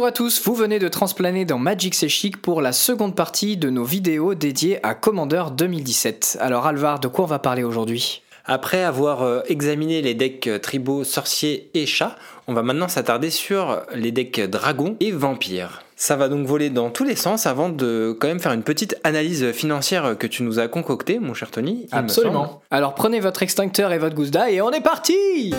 Bonjour à tous, vous venez de transplaner dans Magic C'est Chic pour la seconde partie de nos vidéos dédiées à Commander 2017. Alors Alvar, de quoi on va parler aujourd'hui? Après avoir euh, examiné les decks euh, tribaux sorciers et chats, on va maintenant s'attarder sur les decks dragons et vampires. Ça va donc voler dans tous les sens avant de quand même faire une petite analyse financière que tu nous as concoctée, mon cher Tony. Absolument. Alors prenez votre extincteur et votre gousse d'ail et on est parti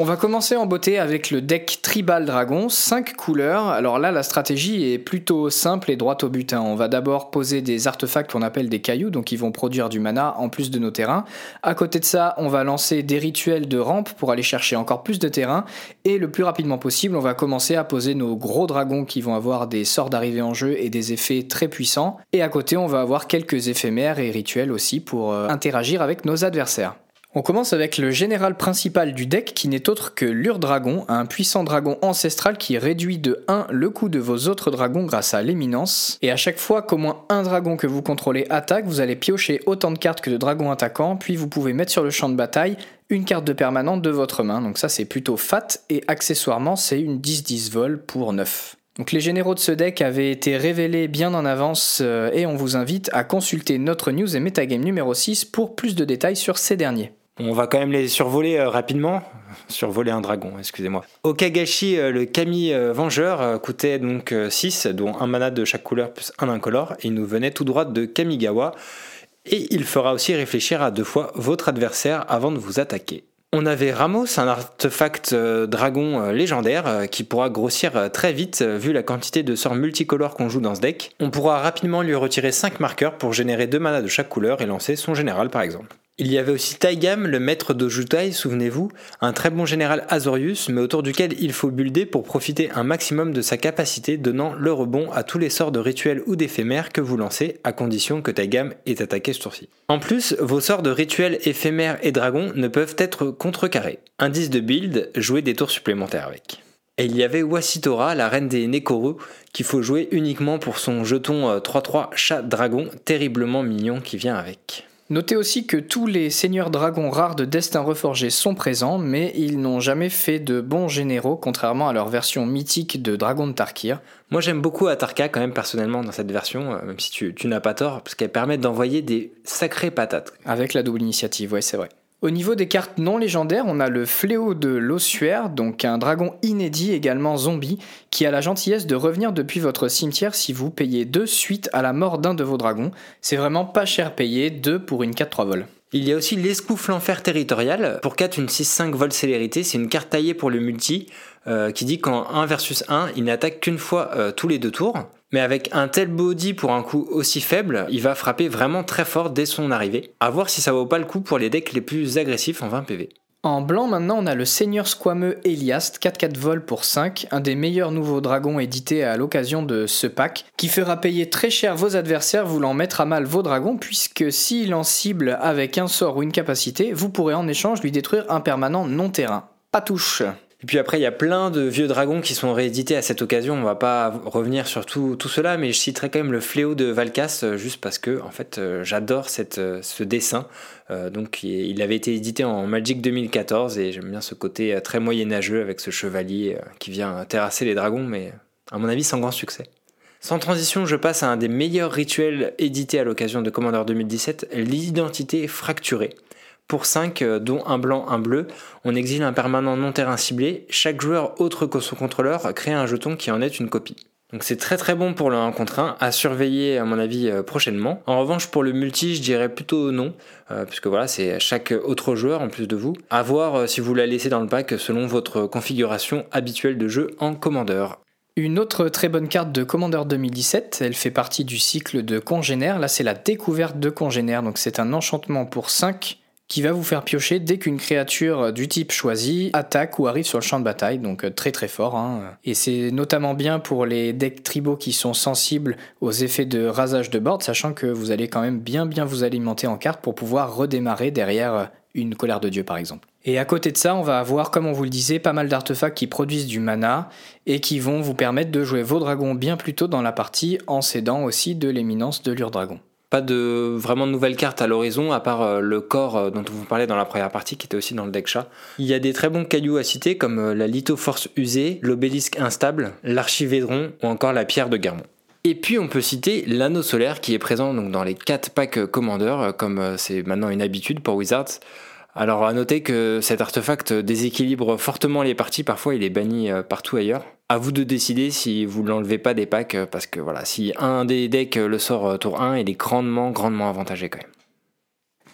On va commencer en beauté avec le deck Tribal Dragon, 5 couleurs. Alors là, la stratégie est plutôt simple et droite au but. hein. On va d'abord poser des artefacts qu'on appelle des cailloux, donc ils vont produire du mana en plus de nos terrains. À côté de ça, on va lancer des rituels de rampe pour aller chercher encore plus de terrain. Et le plus rapidement possible, on va commencer à poser nos gros dragons qui vont avoir des sorts d'arrivée en jeu et des effets très puissants. Et à côté, on va avoir quelques éphémères et rituels aussi pour euh, interagir avec nos adversaires. On commence avec le général principal du deck qui n'est autre que l'Urdragon, un puissant dragon ancestral qui réduit de 1 le coût de vos autres dragons grâce à l'éminence. Et à chaque fois qu'au moins un dragon que vous contrôlez attaque, vous allez piocher autant de cartes que de dragons attaquants, puis vous pouvez mettre sur le champ de bataille une carte de permanente de votre main. Donc ça c'est plutôt fat et accessoirement c'est une 10-10 vol pour 9. Donc les généraux de ce deck avaient été révélés bien en avance euh, et on vous invite à consulter notre news et metagame numéro 6 pour plus de détails sur ces derniers. On va quand même les survoler euh, rapidement. Survoler un dragon, excusez-moi. Okagashi, euh, le Kami euh, Vengeur, coûtait donc 6, dont un mana de chaque couleur plus un incolore, il nous venait tout droit de Kamigawa. Et il fera aussi réfléchir à deux fois votre adversaire avant de vous attaquer. On avait Ramos, un artefact dragon légendaire qui pourra grossir très vite vu la quantité de sorts multicolores qu'on joue dans ce deck. On pourra rapidement lui retirer 5 marqueurs pour générer 2 mana de chaque couleur et lancer son général par exemple. Il y avait aussi Taigam, le maître d'Ojutai, souvenez-vous, un très bon général Azorius, mais autour duquel il faut builder pour profiter un maximum de sa capacité, donnant le rebond à tous les sorts de rituels ou d'éphémères que vous lancez, à condition que Taigam ait attaqué ce tour-ci. En plus, vos sorts de rituels éphémères et dragons ne peuvent être contrecarrés. Indice de build, jouez des tours supplémentaires avec. Et il y avait Wasitora, la reine des Nekoru, qu'il faut jouer uniquement pour son jeton euh, 3-3 chat dragon, terriblement mignon qui vient avec. Notez aussi que tous les seigneurs dragons rares de Destin Reforgé sont présents, mais ils n'ont jamais fait de bons généraux, contrairement à leur version mythique de Dragon de Tarkir. Moi j'aime beaucoup Atarka quand même personnellement dans cette version, euh, même si tu, tu n'as pas tort, parce qu'elle permet d'envoyer des sacrées patates. Avec la double initiative, ouais, c'est vrai. Au niveau des cartes non légendaires, on a le fléau de l'ossuaire, donc un dragon inédit également zombie, qui a la gentillesse de revenir depuis votre cimetière si vous payez 2 suite à la mort d'un de vos dragons. C'est vraiment pas cher payé, 2 pour une 4-3 vol. Il y a aussi l'escoufle enfer territorial. Pour 4, une 6-5 vol célérité, c'est une carte taillée pour le multi euh, qui dit qu'en 1 versus 1, il n'attaque qu'une fois euh, tous les deux tours. Mais avec un tel body pour un coup aussi faible, il va frapper vraiment très fort dès son arrivée. A voir si ça vaut pas le coup pour les decks les plus agressifs en 20 PV. En blanc, maintenant, on a le Seigneur Squameux Eliast, 4-4 vol pour 5, un des meilleurs nouveaux dragons édités à l'occasion de ce pack, qui fera payer très cher vos adversaires voulant mettre à mal vos dragons, puisque s'il en cible avec un sort ou une capacité, vous pourrez en échange lui détruire un permanent non terrain. Pas touche. Et puis après, il y a plein de vieux dragons qui sont réédités à cette occasion. On va pas revenir sur tout, tout cela, mais je citerai quand même le fléau de Valkas, euh, juste parce que, en fait, euh, j'adore euh, ce dessin. Donc, il avait été édité en Magic 2014 et j'aime bien ce côté très moyenâgeux avec ce chevalier qui vient terrasser les dragons, mais à mon avis, sans grand succès. Sans transition, je passe à un des meilleurs rituels édités à l'occasion de Commander 2017, l'identité fracturée. Pour 5, dont un blanc, un bleu, on exile un permanent non terrain ciblé. Chaque joueur autre que son contrôleur crée un jeton qui en est une copie. Donc c'est très très bon pour le 1 contre 1, à surveiller à mon avis euh, prochainement. En revanche pour le multi je dirais plutôt non, euh, puisque voilà c'est chaque autre joueur en plus de vous. À voir euh, si vous la laissez dans le pack selon votre configuration habituelle de jeu en commandeur. Une autre très bonne carte de Commander 2017, elle fait partie du cycle de Congénère. Là, c'est la découverte de Congénère. Donc, c'est un enchantement pour 5 qui va vous faire piocher dès qu'une créature du type choisi attaque ou arrive sur le champ de bataille. Donc, euh, très très fort. hein. Et c'est notamment bien pour les decks tribaux qui sont sensibles aux effets de rasage de board, sachant que vous allez quand même bien bien vous alimenter en cartes pour pouvoir redémarrer derrière euh, une colère de dieu par exemple. Et à côté de ça, on va avoir, comme on vous le disait, pas mal d'artefacts qui produisent du mana et qui vont vous permettre de jouer vos dragons bien plus tôt dans la partie en s'aidant aussi de l'éminence de l'Urdragon. Pas de vraiment de nouvelles cartes à l'horizon, à part euh, le corps euh, dont on vous parlait dans la première partie, qui était aussi dans le deck chat. Il y a des très bons cailloux à citer, comme euh, la lithoforce usée, l'obélisque instable, l'archivédron ou encore la pierre de Guermont. Et puis on peut citer l'anneau solaire qui est présent donc dans les 4 packs commandeurs, comme c'est maintenant une habitude pour Wizards. Alors à noter que cet artefact déséquilibre fortement les parties, parfois il est banni partout ailleurs. À vous de décider si vous l'enlevez pas des packs, euh, parce que voilà, si un des decks le sort euh, tour 1, il est grandement, grandement avantagé quand même.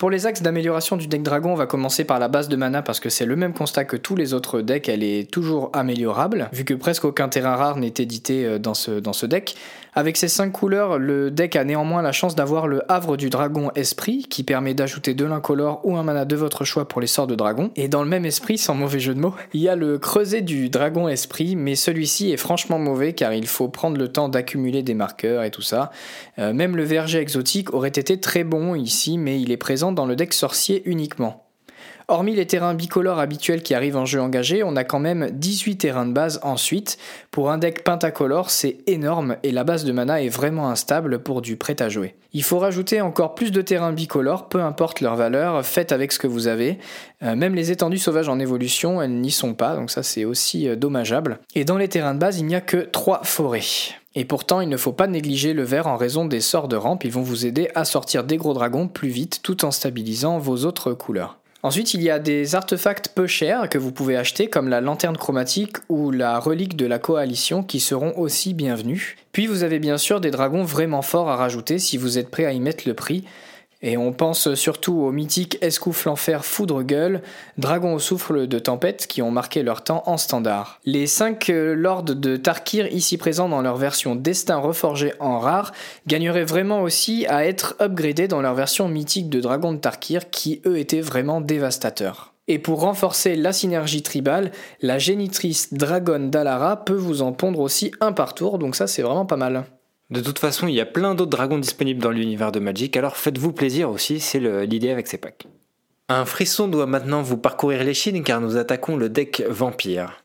Pour les axes d'amélioration du deck dragon, on va commencer par la base de mana parce que c'est le même constat que tous les autres decks, elle est toujours améliorable, vu que presque aucun terrain rare n'est édité dans ce, dans ce deck. Avec ces 5 couleurs, le deck a néanmoins la chance d'avoir le havre du dragon esprit qui permet d'ajouter de l'incolore ou un mana de votre choix pour les sorts de dragon. Et dans le même esprit, sans mauvais jeu de mots, il y a le creuset du dragon esprit, mais celui-ci est franchement mauvais car il faut prendre le temps d'accumuler des marqueurs et tout ça. Euh, même le verger exotique aurait été très bon ici, mais il est présent dans le deck sorcier uniquement. Hormis les terrains bicolores habituels qui arrivent en jeu engagé, on a quand même 18 terrains de base ensuite. Pour un deck pentacolore, c'est énorme et la base de mana est vraiment instable pour du prêt à jouer. Il faut rajouter encore plus de terrains bicolores, peu importe leur valeur, faites avec ce que vous avez. Euh, même les étendues sauvages en évolution, elles n'y sont pas, donc ça c'est aussi euh, dommageable. Et dans les terrains de base, il n'y a que 3 forêts. Et pourtant, il ne faut pas négliger le vert en raison des sorts de rampe, ils vont vous aider à sortir des gros dragons plus vite tout en stabilisant vos autres couleurs. Ensuite, il y a des artefacts peu chers que vous pouvez acheter, comme la lanterne chromatique ou la relique de la coalition, qui seront aussi bienvenus. Puis vous avez bien sûr des dragons vraiment forts à rajouter si vous êtes prêt à y mettre le prix. Et on pense surtout aux mythiques Escoufle Enfer Foudre Gueule, Dragon au souffle de tempête qui ont marqué leur temps en standard. Les 5 euh, lords de Tarkir ici présents dans leur version Destin reforgé en rare gagneraient vraiment aussi à être upgradés dans leur version mythique de Dragon de Tarkir qui eux étaient vraiment dévastateurs. Et pour renforcer la synergie tribale, la génitrice Dragon d'Alara peut vous en pondre aussi un par tour, donc ça c'est vraiment pas mal. De toute façon, il y a plein d'autres dragons disponibles dans l'univers de Magic, alors faites-vous plaisir aussi, c'est l'idée avec ces packs. Un frisson doit maintenant vous parcourir les chines car nous attaquons le deck vampire.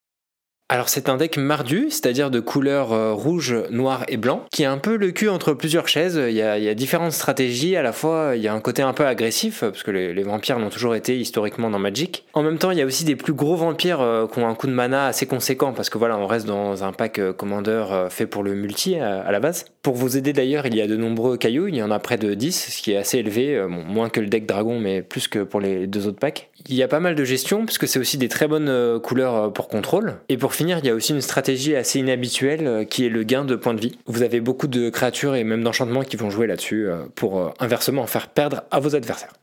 Alors c'est un deck mardu, c'est-à-dire de couleur euh, rouge, noir et blanc, qui a un peu le cul entre plusieurs chaises. Il y, a, différentes stratégies, à la fois il y a un côté un peu agressif, parce que les, vampires l'ont toujours été historiquement dans Magic. En même temps il y a aussi des plus gros vampires euh, qui ont un coup de mana assez conséquent, parce que voilà on reste dans un pack euh, commandeur fait pour le multi à, la base. Pour vous aider d'ailleurs il y a de nombreux cailloux, il y en a près de 10, ce qui est assez élevé, moins que le deck dragon mais plus que pour les deux autres packs. Il y a pas mal de gestion, parce que c'est aussi des très bonnes couleurs pour contrôle. Et pour finir, il y a aussi une stratégie assez inhabituelle euh, qui est le gain de points de vie. Vous avez beaucoup de créatures et même d'enchantements qui vont jouer là-dessus euh, pour euh, inversement faire perdre à vos adversaires.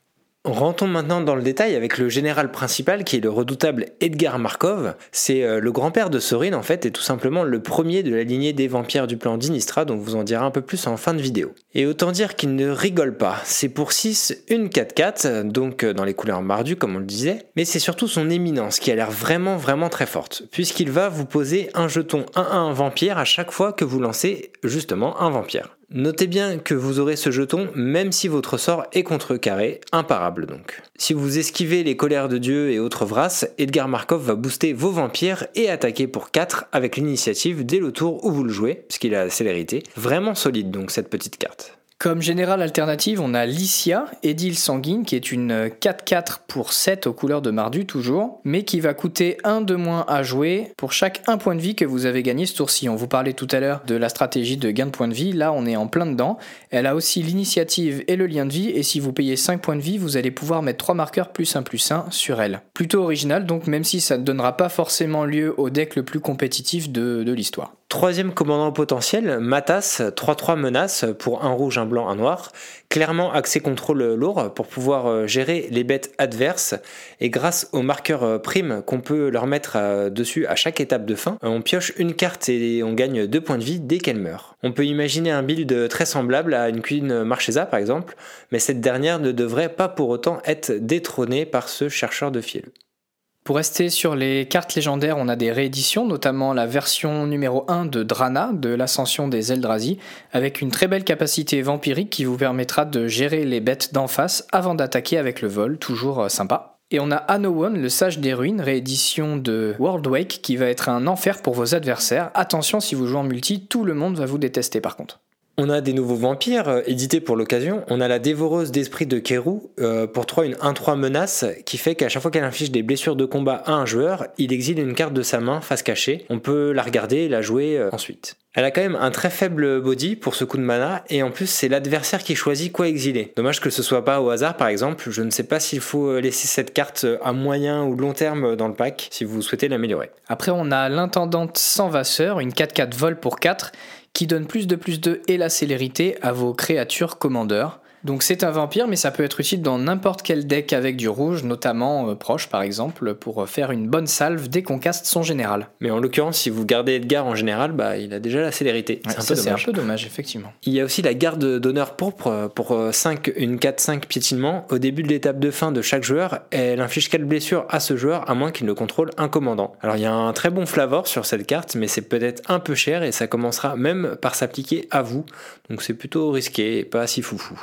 Rentrons maintenant dans le détail avec le général principal qui est le redoutable Edgar Markov. C'est euh, le grand-père de Sorin en fait et tout simplement le premier de la lignée des vampires du plan d'Inistra donc vous en direz un peu plus en fin de vidéo. Et autant dire qu'il ne rigole pas. C'est pour 6 une 4-4 donc euh, dans les couleurs mardues comme on le disait. Mais c'est surtout son éminence qui a l'air vraiment vraiment très forte puisqu'il va vous poser un jeton 1-1 vampire à chaque fois que vous lancez justement un vampire. Notez bien que vous aurez ce jeton même si votre sort est contrecarré, imparable donc. Si vous esquivez les colères de Dieu et autres vrasses, Edgar Markov va booster vos vampires et attaquer pour 4 avec l'initiative dès le tour où vous le jouez, puisqu'il a la célérité. Vraiment solide donc cette petite carte. Comme générale alternative, on a Lycia, Édile Sanguine, qui est une 4-4 pour 7 aux couleurs de Mardu toujours, mais qui va coûter 1 de moins à jouer pour chaque 1 point de vie que vous avez gagné ce tour-ci. On vous parlait tout à l'heure de la stratégie de gain de points de vie, là on est en plein dedans. Elle a aussi l'initiative et le lien de vie, et si vous payez 5 points de vie, vous allez pouvoir mettre 3 marqueurs plus 1 plus 1 sur elle. Plutôt original, donc même si ça ne donnera pas forcément lieu au deck le plus compétitif de l'histoire. Troisième commandant potentiel, Matas, 3-3 menace pour un rouge, un blanc, un noir. Clairement accès contrôle lourd pour pouvoir euh, gérer les bêtes adverses. Et grâce au marqueur euh, prime qu'on peut leur mettre euh, dessus à chaque étape de fin, on pioche une carte et on gagne 2 points de vie dès qu'elle meurt. On peut imaginer un build très semblable à une Queen Marchesa par exemple, mais cette dernière ne devrait pas pour autant être détrônée par ce chercheur de fil. Pour rester sur les cartes légendaires, on a des rééditions, notamment la version numéro 1 de Drana, de l'ascension des Eldrazi, avec une très belle capacité vampirique qui vous permettra de gérer les bêtes d'en face avant d'attaquer avec le vol, toujours euh, sympa. Et on a Anowon, le sage des ruines, réédition de Worldwake, qui va être un enfer pour vos adversaires. Attention, si vous jouez en multi, tout le monde va vous détester par contre. On a des nouveaux vampires euh, édités pour l'occasion. On a la dévoreuse d'esprit de Keru euh, pour 3 une 1-3 menace qui fait qu'à chaque fois qu'elle inflige des blessures de combat à un joueur, il exile une carte de sa main face cachée. On peut la regarder et la jouer euh, ensuite. Elle a quand même un très faible body pour ce coup de mana et en plus c'est l'adversaire qui choisit quoi exiler. Dommage que ce soit pas au hasard par exemple, je ne sais pas s'il faut laisser cette carte à moyen ou long terme dans le pack si vous souhaitez l'améliorer. Après on a l'intendante sans vasseur, une 4-4 vol pour 4 qui donne plus de plus de et la célérité à vos créatures commandeurs. Donc c'est un vampire, mais ça peut être utile dans n'importe quel deck avec du rouge, notamment euh, proche par exemple, pour faire une bonne salve dès qu'on caste son général. Mais en l'occurrence, si vous gardez Edgar en général, bah, il a déjà la célérité. c'est un, peu dommage, effectivement. Il y a aussi la garde d'honneur pourpre euh, pour 5, euh, une 4-5 piétinement. Au début de l'étape de fin de chaque joueur, elle inflige 4 blessures à ce joueur, à moins qu'il ne contrôle un commandant. Alors il y a un très bon flavor sur cette carte, mais c'est peut-être un peu cher et ça commencera même par s'appliquer à vous. Donc c'est plutôt risqué et pas si foufou.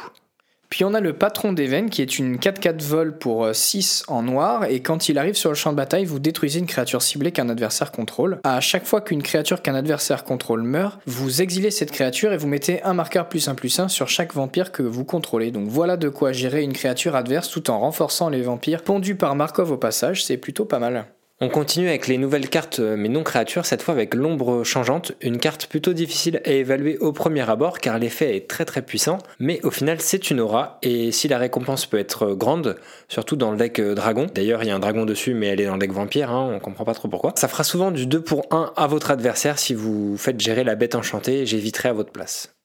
Puis on a le patron d'Even qui est une 4-4 vol pour 6 euh, en noir et quand il arrive sur le champ de bataille, vous détruisez une créature ciblée qu'un adversaire contrôle. À chaque fois qu'une créature qu'un adversaire contrôle meurt, vous exilez cette créature et vous mettez un marqueur plus 1 plus 1 sur chaque vampire que vous contrôlez. Donc voilà de quoi gérer une créature adverse tout en renforçant les vampires pondus par Markov au passage, c'est plutôt pas mal. On continue avec les nouvelles cartes euh, mais non créatures, cette fois avec l'ombre changeante, une carte plutôt difficile à évaluer au premier abord car l'effet est très très puissant, mais au final c'est une aura et si la récompense peut être grande, surtout dans le deck euh, dragon, d'ailleurs il y a un dragon dessus mais elle est dans le deck vampire, hein, on comprend pas trop pourquoi, ça fera souvent du 2 pour 1 à votre adversaire si vous faites gérer la bête enchantée, j'éviterai à votre place.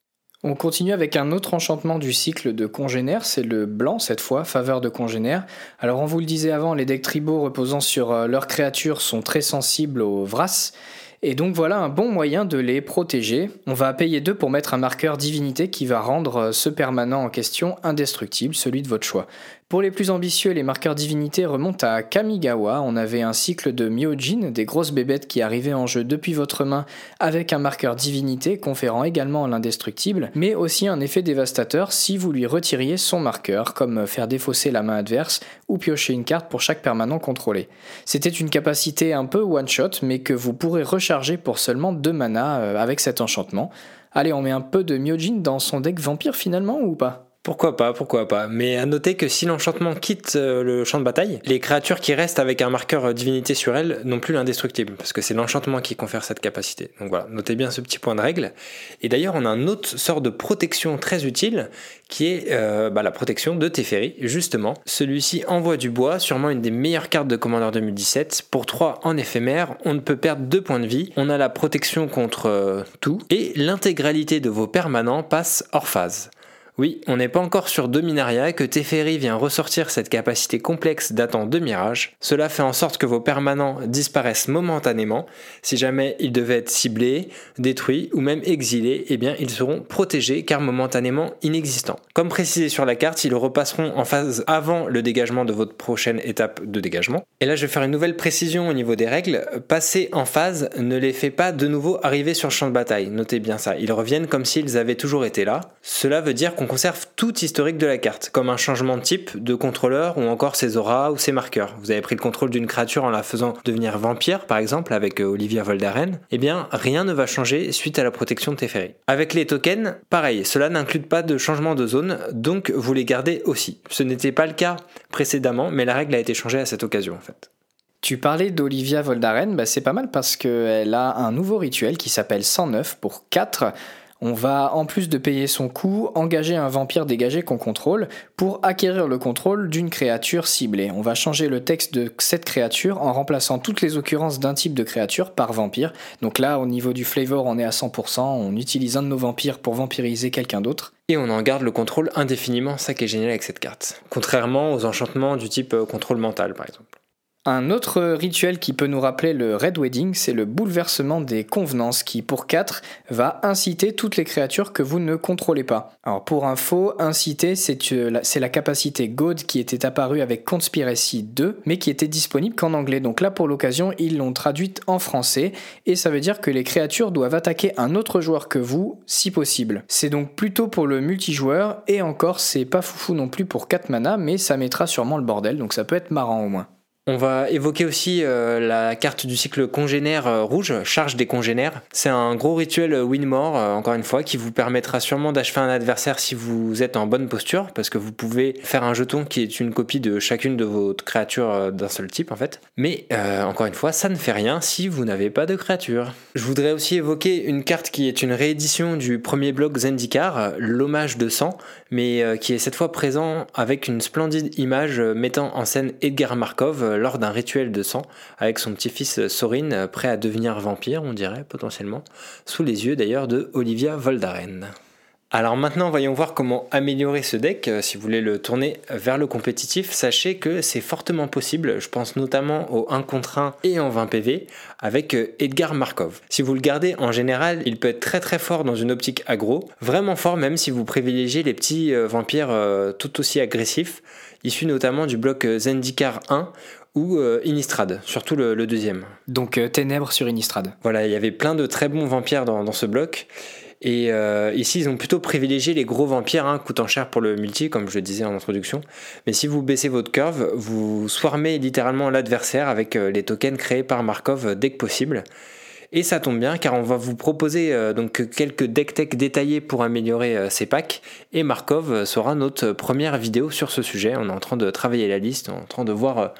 On continue avec un autre enchantement du cycle de congénère, c'est le blanc cette fois, faveur de congénère. Alors on vous le disait avant, les decks tribaux reposant sur euh, leurs créatures sont très sensibles aux Vras, et donc voilà un bon moyen de les protéger. On va payer 2 pour mettre un marqueur divinité qui va rendre euh, ce permanent en question indestructible, celui de votre choix. Pour les plus ambitieux, les marqueurs divinité remontent à Kamigawa. On avait un cycle de Myojin, des grosses bébêtes qui arrivaient en jeu depuis votre main avec un marqueur divinité conférant également l'indestructible, mais aussi un effet dévastateur si vous lui retiriez son marqueur, comme faire défausser la main adverse ou piocher une carte pour chaque permanent contrôlé. C'était une capacité un peu one-shot, mais que vous pourrez recharger pour seulement 2 mana euh, avec cet enchantement. Allez, on met un peu de Myojin dans son deck vampire finalement ou pas? Pourquoi pas, pourquoi pas. Mais à noter que si l'enchantement quitte euh, le champ de bataille, les créatures qui restent avec un marqueur euh, divinité sur elles n'ont plus l'indestructible, parce que c'est l'enchantement qui confère cette capacité. Donc voilà, notez bien ce petit point de règle. Et d'ailleurs, on a un autre sort de protection très utile, qui est euh, bah, la protection de Teferi, justement. Celui-ci envoie du bois, sûrement une des meilleures cartes de Commander 2017. Pour 3 en éphémère, on ne peut perdre 2 points de vie, on a la protection contre tout, et l'intégralité de vos permanents passe hors phase. Oui, on n'est pas encore sur Dominaria que Teferi vient ressortir cette capacité complexe datant de Mirage. Cela fait en sorte que vos permanents disparaissent momentanément. Si jamais ils devaient être ciblés, détruits ou même exilés, eh bien ils seront protégés car momentanément inexistants. Comme précisé sur la carte, ils repasseront en phase avant le dégagement de votre prochaine étape de dégagement. Et là je vais faire une nouvelle précision au niveau des règles. Passer en phase ne les fait pas de nouveau arriver sur le champ de bataille. Notez bien ça. Ils reviennent comme s'ils avaient toujours été là. Cela veut dire qu'on on conserve tout historique de la carte, comme un changement de type, de contrôleur ou encore ses auras ou ses marqueurs. Vous avez pris le contrôle d'une créature en la faisant devenir vampire, par exemple, avec euh, Olivia Voldaren. Eh bien, rien ne va changer suite à la protection de Teferi. Avec les tokens, pareil, cela n'inclut pas de changement de zone, donc vous les gardez aussi. Ce n'était pas le cas précédemment, mais la règle a été changée à cette occasion en fait. Tu parlais d'Olivia Voldaren, bah c'est pas mal parce qu'elle a un nouveau rituel qui s'appelle 109 pour 4. On va, en plus de payer son coût, engager un vampire dégagé qu'on contrôle pour acquérir le contrôle d'une créature ciblée. On va changer le texte de cette créature en remplaçant toutes les occurrences d'un type de créature par vampire. Donc là, au niveau du flavor, on est à 100%, on utilise un de nos vampires pour vampiriser quelqu'un d'autre. Et on en garde le contrôle indéfiniment, ça qui est génial avec cette carte. Contrairement aux enchantements du type euh, contrôle mental par exemple. Un autre rituel qui peut nous rappeler le Red Wedding, c'est le bouleversement des convenances qui, pour 4, va inciter toutes les créatures que vous ne contrôlez pas. Alors pour info, inciter, euh, c'est la capacité God qui était apparue avec Conspiracy 2, mais qui était disponible qu'en anglais. Donc là, pour l'occasion, ils l'ont traduite en français, et ça veut dire que les créatures doivent attaquer un autre joueur que vous, si possible. C'est donc plutôt pour le multijoueur, et encore, c'est pas foufou non plus pour 4 mana, mais ça mettra sûrement le bordel, donc ça peut être marrant au moins. On va évoquer aussi euh, la carte du cycle congénère euh, rouge, charge des congénères. C'est un gros rituel Winmore, euh, encore une fois, qui vous permettra sûrement d'achever un adversaire si vous êtes en bonne posture, parce que vous pouvez faire un jeton qui est une copie de chacune de vos créatures d'un seul type en fait. Mais encore une fois, ça ne fait rien si vous n'avez pas de créature. Je voudrais aussi évoquer une carte qui est une réédition du premier bloc Zendikar, l'hommage de sang, mais qui est cette fois présent avec une splendide image mettant en scène Edgar Markov lors d'un rituel de sang avec son petit-fils Sorin, prêt à devenir vampire, on dirait potentiellement, sous les yeux d'ailleurs de Olivia Voldaren. Alors maintenant, voyons voir comment améliorer ce deck. Euh, si vous voulez le tourner vers le compétitif, sachez que c'est fortement possible. Je pense notamment au 1 contre 1 et en 20 PV avec euh, Edgar Markov. Si vous le gardez en général, il peut être très très fort dans une optique aggro, vraiment fort même si vous privilégiez les petits euh, vampires tout aussi agressifs, issus notamment du bloc Zendikar 1 ou euh, Innistrad, surtout le, deuxième. Donc euh, Ténèbres sur Innistrad. Voilà, il y avait plein de très bons vampires dans, ce bloc. Et euh, ici, ils ont plutôt privilégié les gros vampires, hein, coûtant cher pour le multi, comme je le disais en introduction. Mais si vous baissez votre curve, vous swarmez littéralement l'adversaire avec les tokens créés par Markov dès que possible. Et ça tombe bien car on va vous proposer donc quelques deck tech détaillés pour améliorer ces packs et Markov sera notre première vidéo sur ce sujet. On est en train de travailler la liste, on est en train de voir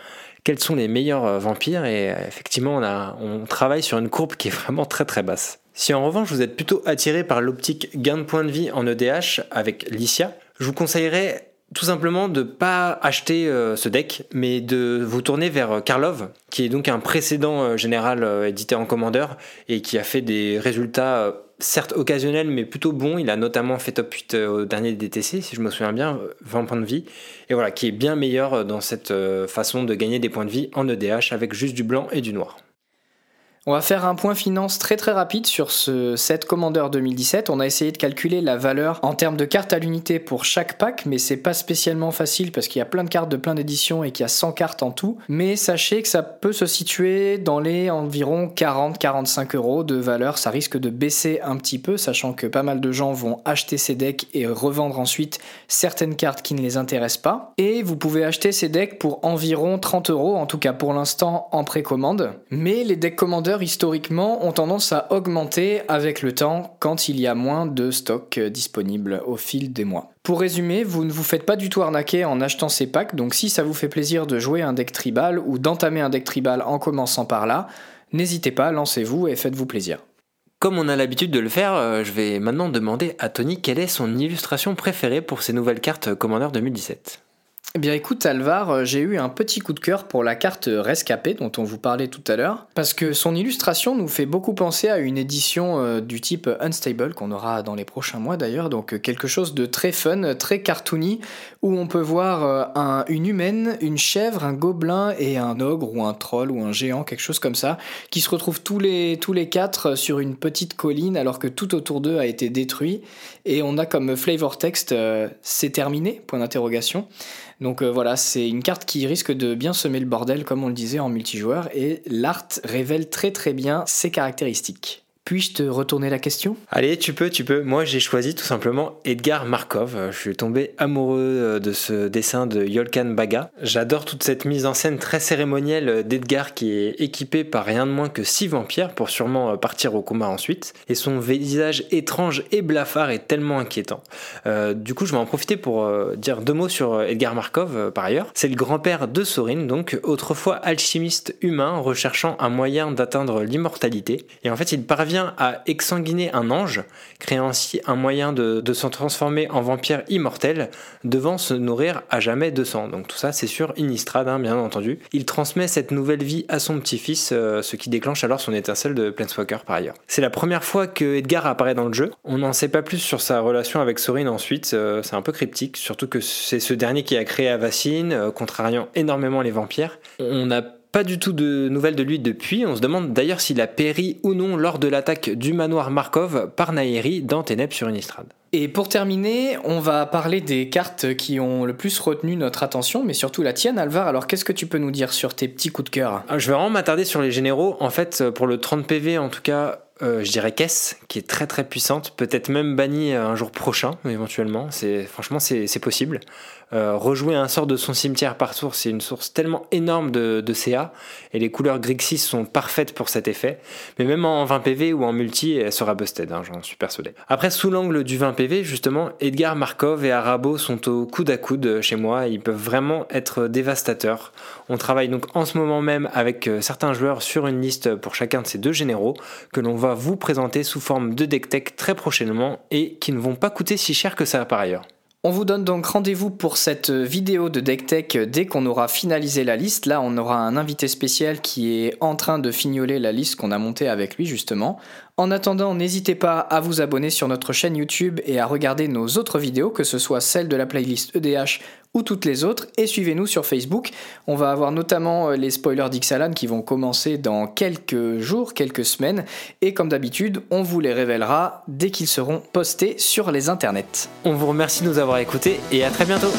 quels sont les meilleurs euh, vampires et euh, effectivement on, on travaille sur une courbe qui est vraiment très très basse. Si en revanche vous êtes plutôt attiré par l'optique gain de points de vie en EDH avec Lycia, je vous conseillerais tout simplement de pas acheter euh, ce deck, mais de vous tourner vers Karlov, qui est donc un précédent général édité en commandeur et qui a fait des résultats certes occasionnel, mais plutôt bon. Il a notamment fait top 8 euh, au dernier DTC, si je me souviens bien, 20 points de vie. Et voilà, qui est bien meilleur euh, dans cette euh, façon de gagner des points de vie en EDH avec juste du blanc et du noir. On va faire un point finance très très rapide sur ce set Commander 2017. On a essayé de calculer la valeur en termes de cartes à l'unité pour chaque pack, mais c'est pas spécialement facile parce qu'il y a plein de cartes de plein d'éditions et qu'il y a 100 cartes en tout. Mais sachez que ça peut se situer dans les environ 40-45 euros de valeur. Ça risque de baisser un petit peu, sachant que pas mal de gens vont acheter ces decks et revendre ensuite certaines cartes qui ne les intéressent pas. Et vous pouvez acheter ces decks pour environ 30 euros, en tout cas pour l'instant en précommande. Mais les decks commandeurs historiquement ont tendance à augmenter avec le temps quand il y a moins de stock euh, disponible au fil des mois. Pour résumer, vous ne vous faites pas du tout arnaquer en achetant ces packs, donc si ça vous fait plaisir de jouer un deck tribal ou d'entamer un deck tribal en commençant par là, n'hésitez pas, lancez-vous et faites-vous plaisir. Comme on a l'habitude de le faire, euh, je vais maintenant demander à Tony quelle est son illustration préférée pour ces nouvelles cartes Commander 2017. Eh bien écoute Alvar, euh, j'ai eu un petit coup de cœur pour la carte Rescapé dont on vous parlait tout à l'heure, parce que son illustration nous fait beaucoup penser à une édition euh, du type Unstable qu'on aura dans les prochains mois d'ailleurs, donc euh, quelque chose de très fun, très cartoony, où on peut voir une humaine, une chèvre, un gobelin et un ogre ou un troll ou un géant, quelque chose comme ça, qui se retrouvent tous les, tous les quatre sur une petite colline alors que tout autour d'eux a été détruit, et on a comme flavor text c'est terminé, point d'interrogation. Donc euh, voilà, c'est une carte qui risque de bien semer le bordel, comme on le disait en multijoueur, et l'art révèle très très bien ses caractéristiques. Puis-je te retourner la question? Allez, tu peux, tu peux. Moi, j'ai choisi tout simplement Edgar Markov. Je suis tombé amoureux euh, de ce dessin de Yolkan Baga. J'adore toute cette mise en scène très cérémonielle d'Edgar qui est équipé par rien de moins que six vampires pour sûrement euh, partir au combat ensuite. Et son visage étrange et blafard est tellement inquiétant. Euh, du coup, je vais en profiter pour dire deux mots sur Edgar Markov par ailleurs. C'est le grand-père de Sorin, donc autrefois alchimiste humain recherchant un moyen d'atteindre l'immortalité. Et en fait, il parvient à exsanguiner un ange, créant ainsi un moyen de, de se transformer en vampire immortel, devant se nourrir à jamais de sang. Donc tout ça, c'est sur Innistrad, hein, bien entendu. Il transmet cette nouvelle vie à son petit-fils, euh, ce qui déclenche alors son étincelle de Planeswalker par ailleurs. C'est la première fois que Edgar apparaît dans le jeu. On n'en sait pas plus sur sa relation avec Sorin ensuite, euh, c'est un peu cryptique, surtout que c'est ce dernier qui a créé Avacyn, euh, contrariant énormément les vampires. On a pas du tout de nouvelles de lui depuis. On se demande d'ailleurs s'il a péri ou non lors de l'attaque du manoir Markov par Naeri dans Ténèbres sur une estrade. Et pour terminer, on va parler des cartes qui ont le plus retenu notre attention, mais surtout la tienne, Alvar. Alors, qu'est-ce que tu peux nous dire sur tes petits coups de cœur? Ah, Je vais vraiment m'attarder sur les généraux. En fait, pour le 30 PV, en tout cas, euh, je dirais Kess, qui est très très puissante, peut-être même bannie un jour prochain, éventuellement. C'est franchement c'est possible. Euh, rejouer un sort de son cimetière par tour, c'est une source tellement énorme de, CA, et les couleurs Grixis sont parfaites pour cet effet. Mais même en 20 PV ou en multi, elle sera busted, hein, j'en suis persuadé. Après, sous l'angle du 20 PV, justement, Edgar Markov et Arabo sont au coude à coude chez moi, ils peuvent vraiment être dévastateurs. On travaille donc en ce moment même avec euh, certains joueurs sur une liste pour chacun de ces deux généraux, que l'on va vous présenter sous forme de deck tech très prochainement, et qui ne vont pas coûter si cher que ça par ailleurs. On vous donne donc rendez-vous pour cette vidéo de DeckTech dès qu'on aura finalisé la liste. Là, on aura un invité spécial qui est en train de fignoler la liste qu'on a montée avec lui justement. En attendant, n'hésitez pas à vous abonner sur notre chaîne YouTube et à regarder nos autres vidéos, que ce soit celle de la playlist EDH ou toutes les autres, et suivez-nous sur Facebook. On va avoir notamment euh, les spoilers d'Ixalan qui vont commencer dans quelques jours, quelques semaines, et comme d'habitude, on vous les révélera dès qu'ils seront postés sur les internets. On vous remercie de nous avoir écoutés et à très bientôt